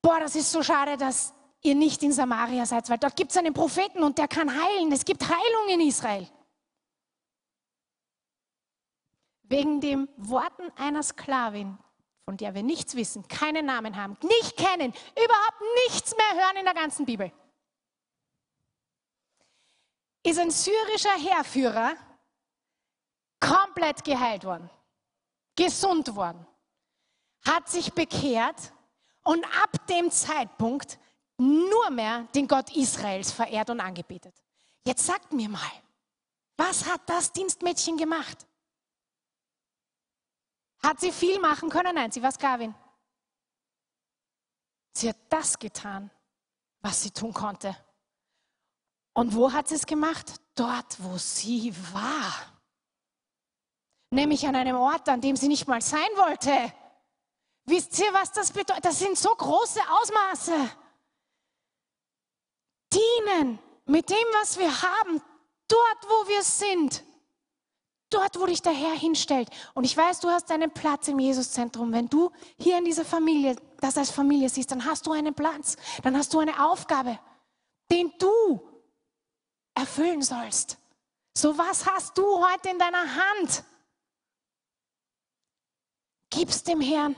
boah, das ist so schade, dass ihr nicht in Samaria seid, weil dort gibt es einen Propheten und der kann heilen. Es gibt Heilung in Israel. Wegen den Worten einer Sklavin, von der wir nichts wissen, keinen Namen haben, nicht kennen, überhaupt nichts mehr hören in der ganzen Bibel, ist ein syrischer Heerführer komplett geheilt worden, gesund worden, hat sich bekehrt und ab dem Zeitpunkt nur mehr den Gott Israels verehrt und angebetet. Jetzt sagt mir mal, was hat das Dienstmädchen gemacht? Hat sie viel machen können? Nein, sie war Sklavin. Sie hat das getan, was sie tun konnte. Und wo hat sie es gemacht? Dort, wo sie war. Nämlich an einem Ort, an dem sie nicht mal sein wollte. Wisst ihr, was das bedeutet? Das sind so große Ausmaße. Dienen mit dem, was wir haben, dort, wo wir sind. Dort, wo dich der Herr hinstellt. Und ich weiß, du hast einen Platz im Jesuszentrum. Wenn du hier in dieser Familie das als Familie siehst, dann hast du einen Platz. Dann hast du eine Aufgabe, den du erfüllen sollst. So was hast du heute in deiner Hand? Gib's dem Herrn.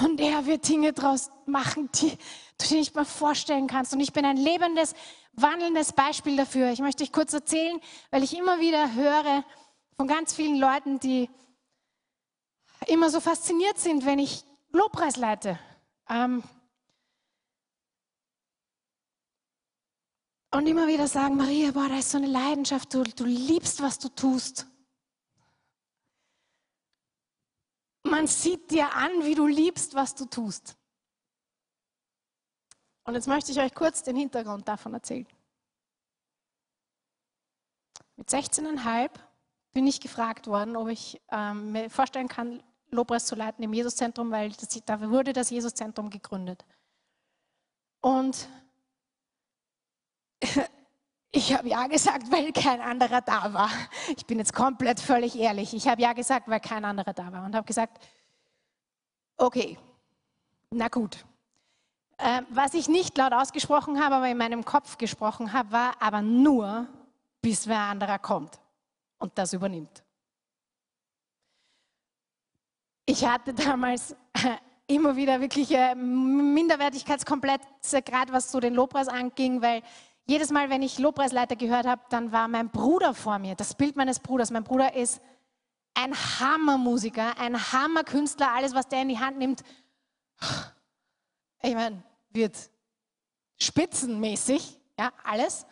Und er wird Dinge draus machen, die du dir nicht mal vorstellen kannst. Und ich bin ein lebendes, wandelndes Beispiel dafür. Ich möchte euch kurz erzählen, weil ich immer wieder höre von ganz vielen Leuten, die immer so fasziniert sind, wenn ich Lobpreis leite. Ähm und immer wieder sagen, Maria, boah, da ist so eine Leidenschaft, du, du liebst, was du tust. Man sieht dir an, wie du liebst, was du tust. Und jetzt möchte ich euch kurz den Hintergrund davon erzählen. Mit 16,5 bin ich gefragt worden, ob ich ähm, mir vorstellen kann, Lobpreis zu leiten im Jesuszentrum, weil das, da wurde das Jesuszentrum gegründet. Und ich habe ja gesagt, weil kein anderer da war. Ich bin jetzt komplett völlig ehrlich. Ich habe ja gesagt, weil kein anderer da war und habe gesagt, okay, na gut. Äh, was ich nicht laut ausgesprochen habe, aber in meinem Kopf gesprochen habe, war aber nur, bis wer anderer kommt und das übernimmt. Ich hatte damals immer wieder wirkliche Minderwertigkeitskomplexe, gerade was so den Lobpreis anging, weil jedes Mal, wenn ich Lobpreisleiter gehört habe, dann war mein Bruder vor mir, das Bild meines Bruders. Mein Bruder ist ein Hammermusiker, ein Hammerkünstler, alles, was der in die Hand nimmt, ich meine, wird spitzenmäßig, ja, alles.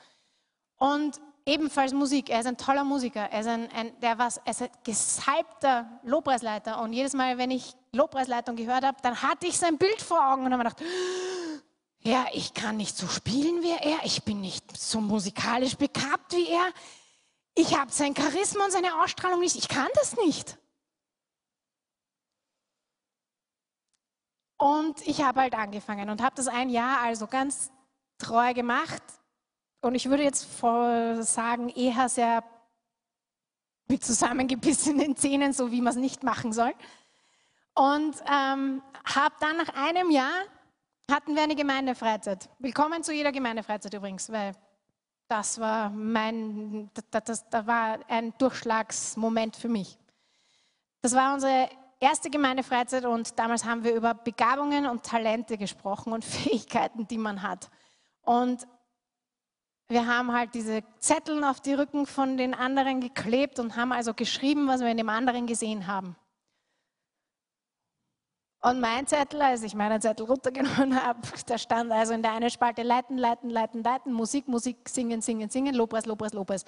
Und ebenfalls Musik, er ist ein toller Musiker, er ist ein, ein der was, er ist ein gesalbter Lobpreisleiter. Und jedes Mal, wenn ich Lobpreisleitung gehört habe, dann hatte ich sein Bild vor Augen und habe gedacht, ja, ich kann nicht so spielen wie er, ich bin nicht so musikalisch begabt wie er, ich habe sein Charisma und seine Ausstrahlung nicht, ich kann das nicht. Und ich habe halt angefangen und habe das ein Jahr also ganz treu gemacht. Und ich würde jetzt sagen, eher sehr mit zusammengebissenen Zähnen, so wie man es nicht machen soll. Und ähm, habe dann nach einem Jahr hatten wir eine Gemeindefreizeit. Willkommen zu jeder Gemeindefreizeit übrigens, weil das war mein, das, das, das war ein Durchschlagsmoment für mich. Das war unsere erste Gemeindefreizeit und damals haben wir über Begabungen und Talente gesprochen und Fähigkeiten, die man hat. Und wir haben halt diese Zettel auf die Rücken von den anderen geklebt und haben also geschrieben, was wir in dem anderen gesehen haben. Und mein Zettel, als ich meinen Zettel runtergenommen habe, da stand also in der einen Spalte Leiten, Leiten, Leiten, Leiten, Musik, Musik, Singen, Singen, Singen, Lobpreis, Lobpreis, Lobpreis.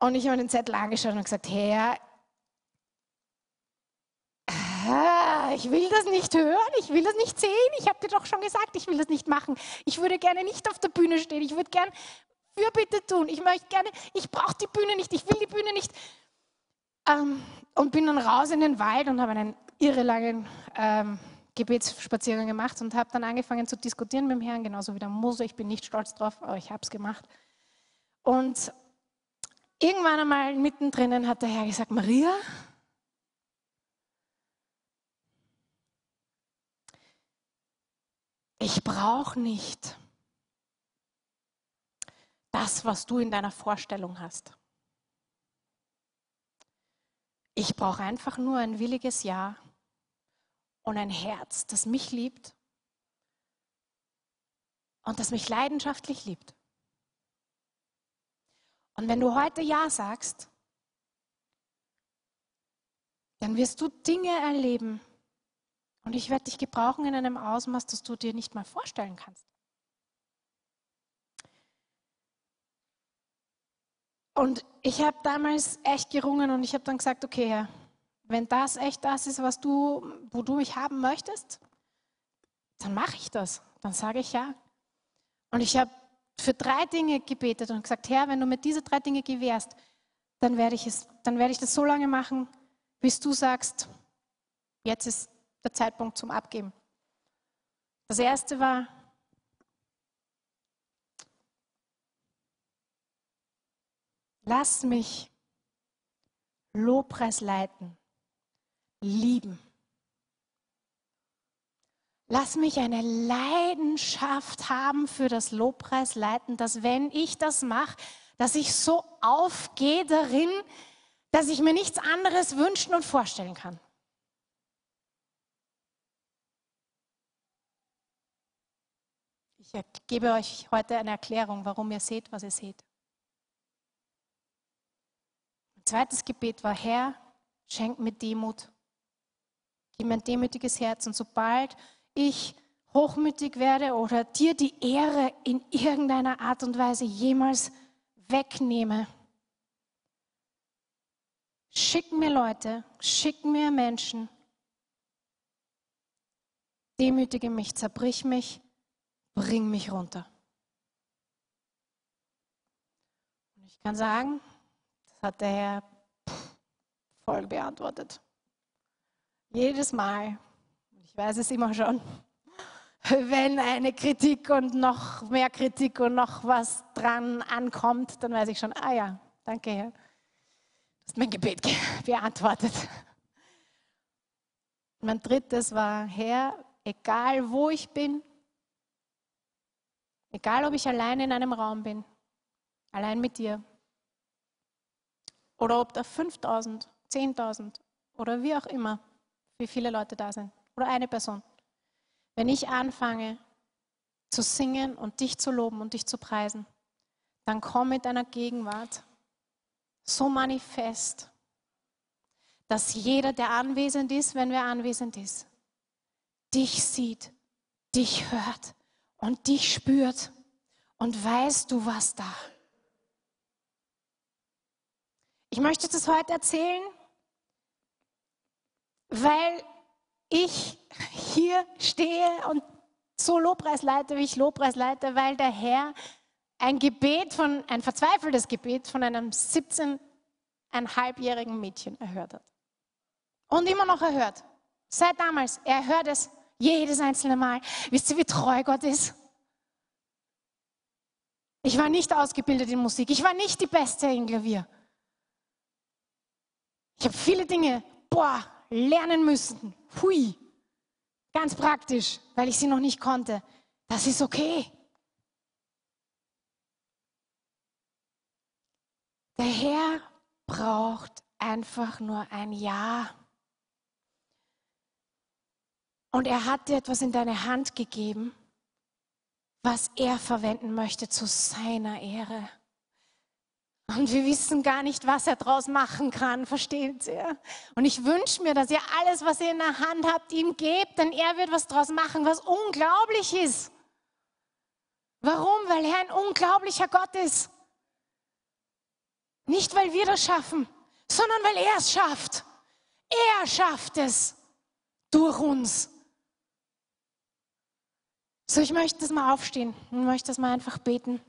Und ich habe den Zettel angeschaut und gesagt, Herr, ich will das nicht hören, ich will das nicht sehen, ich habe dir doch schon gesagt, ich will das nicht machen. Ich würde gerne nicht auf der Bühne stehen, ich würde gerne Fürbitte tun, ich möchte gerne, ich brauche die Bühne nicht, ich will die Bühne nicht. Ähm, und bin dann raus in den Wald und habe einen irre langen ähm, Gebetsspaziergang gemacht und habe dann angefangen zu diskutieren mit dem Herrn, genauso wie der Mose. Ich bin nicht stolz drauf, aber ich habe es gemacht. Und irgendwann einmal mittendrin hat der Herr gesagt, Maria, ich brauche nicht das, was du in deiner Vorstellung hast. Ich brauche einfach nur ein williges Ja und ein Herz, das mich liebt und das mich leidenschaftlich liebt. Und wenn du heute Ja sagst, dann wirst du Dinge erleben und ich werde dich gebrauchen in einem Ausmaß, das du dir nicht mal vorstellen kannst. Und ich habe damals echt gerungen und ich habe dann gesagt, okay Herr, wenn das echt das ist, was du, wo du mich haben möchtest, dann mache ich das. Dann sage ich ja. Und ich habe für drei Dinge gebetet und gesagt, Herr, wenn du mir diese drei Dinge gewährst, dann werde ich es, dann werde ich das so lange machen, bis du sagst, jetzt ist der Zeitpunkt zum Abgeben. Das erste war, lass mich Lobpreis leiten, lieben. Lass mich eine Leidenschaft haben für das Lobpreisleiten, dass wenn ich das mache, dass ich so aufgehe darin, dass ich mir nichts anderes wünschen und vorstellen kann. Ich gebe euch heute eine Erklärung, warum ihr seht, was ihr seht. Ein zweites Gebet war, Herr, schenk mir Demut. Gib mir ein demütiges Herz. Und sobald ich hochmütig werde oder dir die Ehre in irgendeiner Art und Weise jemals wegnehme. Schick mir Leute, schick mir Menschen, demütige mich, zerbrich mich, bring mich runter. Und ich kann sagen, das hat der Herr voll beantwortet. Jedes Mal, weiß es immer schon, wenn eine Kritik und noch mehr Kritik und noch was dran ankommt, dann weiß ich schon, ah ja, danke Herr, du hast mein Gebet beantwortet. Mein drittes war, Herr, egal wo ich bin, egal ob ich allein in einem Raum bin, allein mit dir, oder ob da 5000, 10.000 oder wie auch immer, wie viele Leute da sind, oder eine Person. Wenn ich anfange zu singen und dich zu loben und dich zu preisen, dann komm mit deiner Gegenwart so manifest, dass jeder, der anwesend ist, wenn wer anwesend ist, dich sieht, dich hört und dich spürt und weißt du was da. Ich möchte das heute erzählen, weil ich hier stehe und so Lobpreis leite, wie ich Lobpreis leite, weil der Herr ein Gebet von, ein verzweifeltes Gebet von einem 17,5-jährigen Mädchen erhört hat. Und immer noch erhört. Seit damals, er hört es jedes einzelne Mal. Wisst ihr, wie treu Gott ist? Ich war nicht ausgebildet in Musik. Ich war nicht die Beste in Klavier. Ich habe viele Dinge, boah, lernen müssen. Hui. Ganz praktisch, weil ich sie noch nicht konnte. Das ist okay. Der Herr braucht einfach nur ein Ja. Und er hat dir etwas in deine Hand gegeben, was er verwenden möchte zu seiner Ehre. Und wir wissen gar nicht, was er daraus machen kann, versteht ihr? Und ich wünsche mir, dass ihr alles, was ihr in der Hand habt, ihm gebt, denn er wird was daraus machen, was unglaublich ist. Warum? Weil er ein unglaublicher Gott ist. Nicht, weil wir das schaffen, sondern weil er es schafft. Er schafft es durch uns. So, ich möchte das mal aufstehen und möchte das mal einfach beten.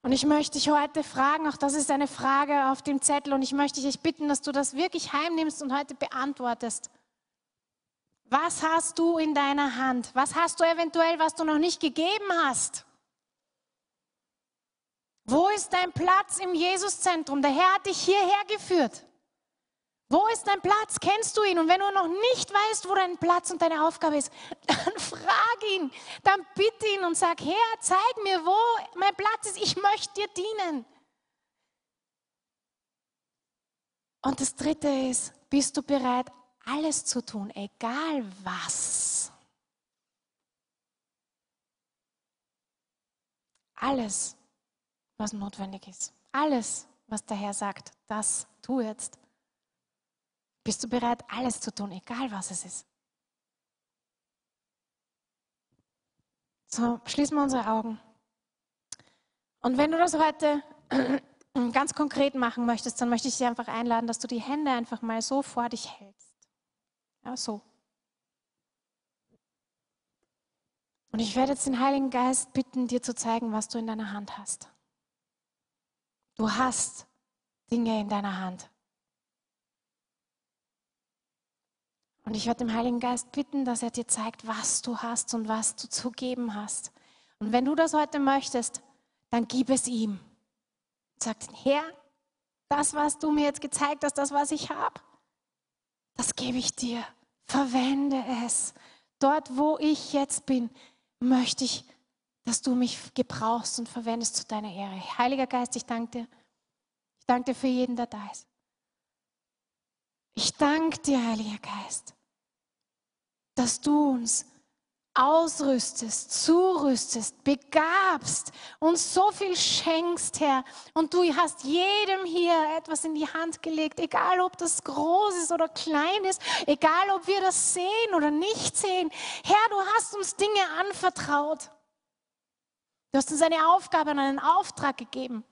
Und ich möchte dich heute fragen, auch das ist eine Frage auf dem Zettel, und ich möchte dich bitten, dass du das wirklich heimnimmst und heute beantwortest. Was hast du in deiner Hand? Was hast du eventuell, was du noch nicht gegeben hast? Wo ist dein Platz im Jesuszentrum? Der Herr hat dich hierher geführt. Wo ist dein Platz? Kennst du ihn? Und wenn du noch nicht weißt, wo dein Platz und deine Aufgabe ist, dann frag ihn, dann bitte ihn und sag, Herr, zeig mir, wo mein Platz ist. Ich möchte dir dienen. Und das Dritte ist, bist du bereit, alles zu tun, egal was? Alles, was notwendig ist. Alles, was der Herr sagt, das tu jetzt. Bist du bereit, alles zu tun, egal was es ist? So, schließen wir unsere Augen. Und wenn du das heute ganz konkret machen möchtest, dann möchte ich dich einfach einladen, dass du die Hände einfach mal so vor dich hältst. Ja, so. Und ich werde jetzt den Heiligen Geist bitten, dir zu zeigen, was du in deiner Hand hast. Du hast Dinge in deiner Hand. Und ich werde dem Heiligen Geist bitten, dass er dir zeigt, was du hast und was du zu geben hast. Und wenn du das heute möchtest, dann gib es ihm. Sag, Herr, das, was du mir jetzt gezeigt hast, das, was ich habe, das gebe ich dir. Verwende es. Dort, wo ich jetzt bin, möchte ich, dass du mich gebrauchst und verwendest zu deiner Ehre. Heiliger Geist, ich danke dir. Ich danke dir für jeden, der da ist. Ich danke dir, Heiliger Geist, dass du uns ausrüstest, zurüstest, begabst und so viel schenkst, Herr. Und du hast jedem hier etwas in die Hand gelegt, egal ob das groß ist oder klein ist, egal ob wir das sehen oder nicht sehen. Herr, du hast uns Dinge anvertraut. Du hast uns eine Aufgabe und einen Auftrag gegeben.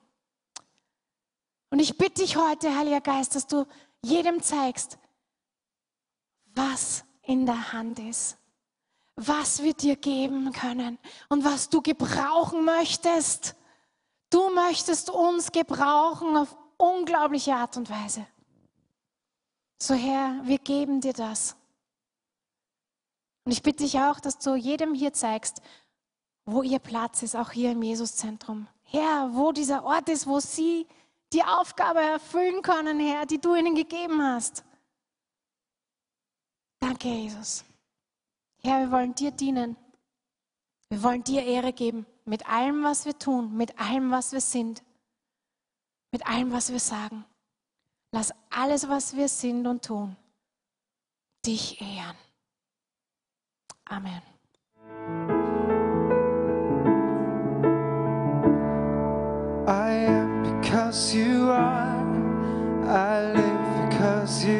Und ich bitte dich heute, Heiliger Geist, dass du jedem zeigst, was in der Hand ist, was wir dir geben können und was du gebrauchen möchtest. Du möchtest uns gebrauchen auf unglaubliche Art und Weise. So Herr, wir geben dir das. Und ich bitte dich auch, dass du jedem hier zeigst, wo ihr Platz ist, auch hier im Jesuszentrum. Herr, wo dieser Ort ist, wo sie die Aufgabe erfüllen können, Herr, die du ihnen gegeben hast. Danke, Jesus. Herr, wir wollen dir dienen. Wir wollen dir Ehre geben mit allem, was wir tun, mit allem, was wir sind, mit allem, was wir sagen. Lass alles, was wir sind und tun, dich ehren. Amen. Because you are. I live because you